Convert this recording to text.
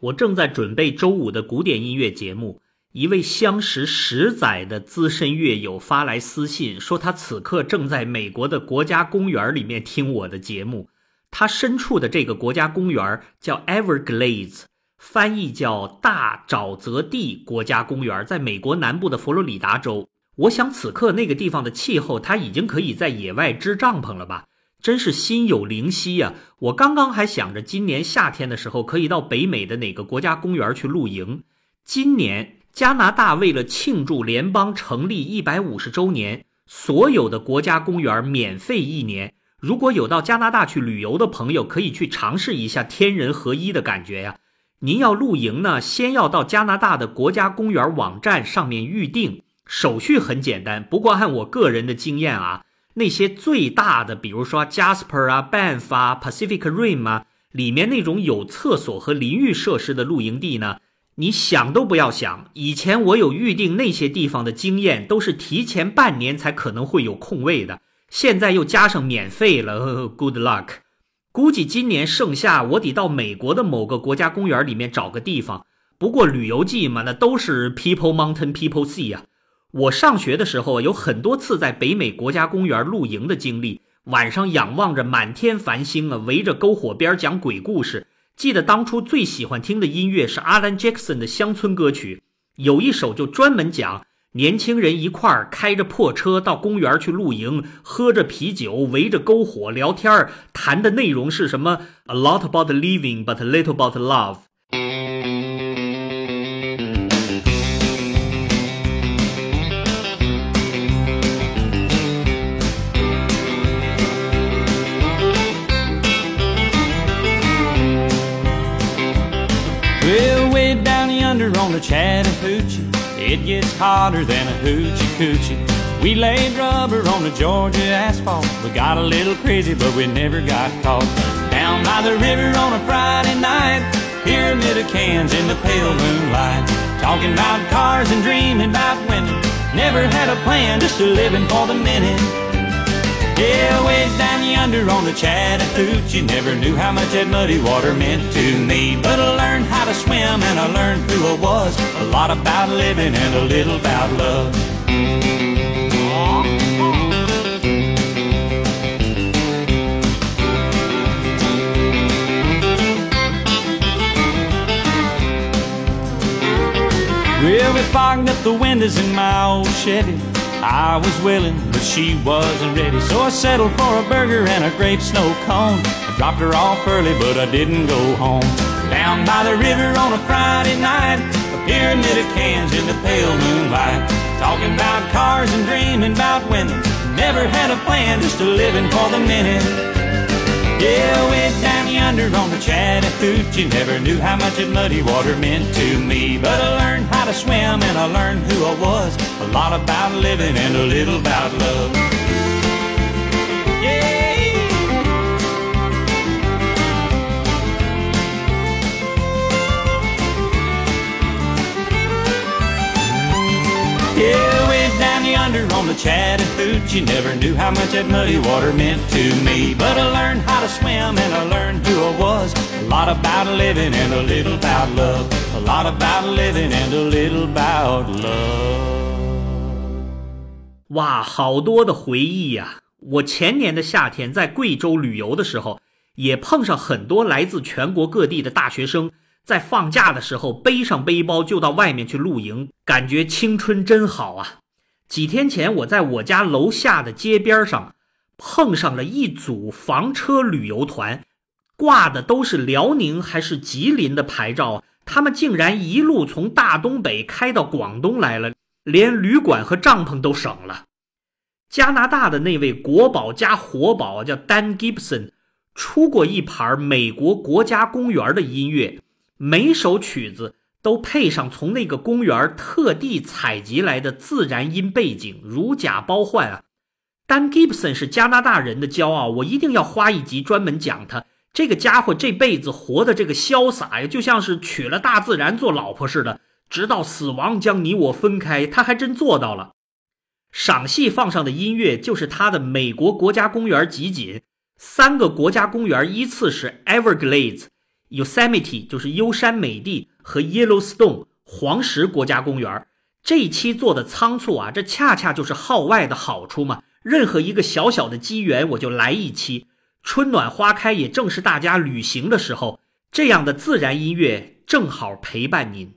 我正在准备周五的古典音乐节目，一位相识十载的资深乐友发来私信，说他此刻正在美国的国家公园里面听我的节目。他身处的这个国家公园叫 Everglades，翻译叫大沼泽地国家公园，在美国南部的佛罗里达州。我想此刻那个地方的气候，他已经可以在野外支帐篷了吧？真是心有灵犀呀！我刚刚还想着今年夏天的时候可以到北美的哪个国家公园去露营。今年加拿大为了庆祝联邦成立一百五十周年，所有的国家公园免费一年。如果有到加拿大去旅游的朋友，可以去尝试一下天人合一的感觉呀。您要露营呢，先要到加拿大的国家公园网站上面预定，手续很简单。不过按我个人的经验啊。那些最大的，比如说 Jasper 啊、Banff 啊、Pacific Rim 啊，里面那种有厕所和淋浴设施的露营地呢，你想都不要想。以前我有预定那些地方的经验，都是提前半年才可能会有空位的。现在又加上免费了，Good luck。估计今年盛夏我得到美国的某个国家公园里面找个地方。不过旅游季嘛，那都是 People Mountain People Sea 呀。我上学的时候有很多次在北美国家公园露营的经历，晚上仰望着满天繁星啊，围着篝火边讲鬼故事。记得当初最喜欢听的音乐是 Alan Jackson 的乡村歌曲，有一首就专门讲年轻人一块儿开着破车到公园去露营，喝着啤酒，围着篝火聊天儿，谈的内容是什么？A lot about living, but little about love。On the Chattahoochee. It gets hotter than a hoochie coochie. We laid rubber on the Georgia asphalt. We got a little crazy, but we never got caught. Down by the river on a Friday night, pyramid of cans in the pale moonlight. Talking about cars and dreaming about women. Never had a plan, just a living for the minute. Yeah, way down yonder on the Chattahoochee Never knew how much that muddy water meant to me. But I learned how to swim and I learned who I was A lot about living and a little about love. Well, we fogged up the windows in my old Chevy I was willing, but she wasn't ready. So I settled for a burger and a grape snow cone. I dropped her off early, but I didn't go home. Down by the river on a Friday night, a pyramid of cans in the pale moonlight. Talking about cars and dreaming about women. Never had a plan, just a living for the minute. Yeah, way down yonder on the Chattahoochee Never knew how much that muddy water meant to me But I learned how to swim and I learned who I was. A lot about living and a little about love the Chattahoochee Never knew how much that muddy water meant to me But I learned how to swim and I learned who I was A lot about living and a little about love A lot about living and a little about love 哇，好多的回忆呀！我前年的夏天在贵州旅游的时候，也碰上很多来自全国各地的大学生，在放假的时候背上背包就到外面去露营，感觉青春真好啊！几天前，我在我家楼下的街边上碰上了一组房车旅游团，挂的都是辽宁还是吉林的牌照，他们竟然一路从大东北开到广东来了，连旅馆和帐篷都省了。加拿大的那位国宝加活宝叫 Dan Gibson，出过一盘美国国家公园的音乐，每首曲子。都配上从那个公园特地采集来的自然音背景，如假包换啊！丹·吉布森是加拿大人的骄傲，我一定要花一集专门讲他。这个家伙这辈子活的这个潇洒呀，就像是娶了大自然做老婆似的，直到死亡将你我分开，他还真做到了。赏戏放上的音乐就是他的美国国家公园集锦，三个国家公园依次是 Everglades。Yosemite 就是优山美地和 Yellowstone 黄石国家公园。这一期做的仓促啊，这恰恰就是号外的好处嘛。任何一个小小的机缘，我就来一期。春暖花开，也正是大家旅行的时候，这样的自然音乐正好陪伴您。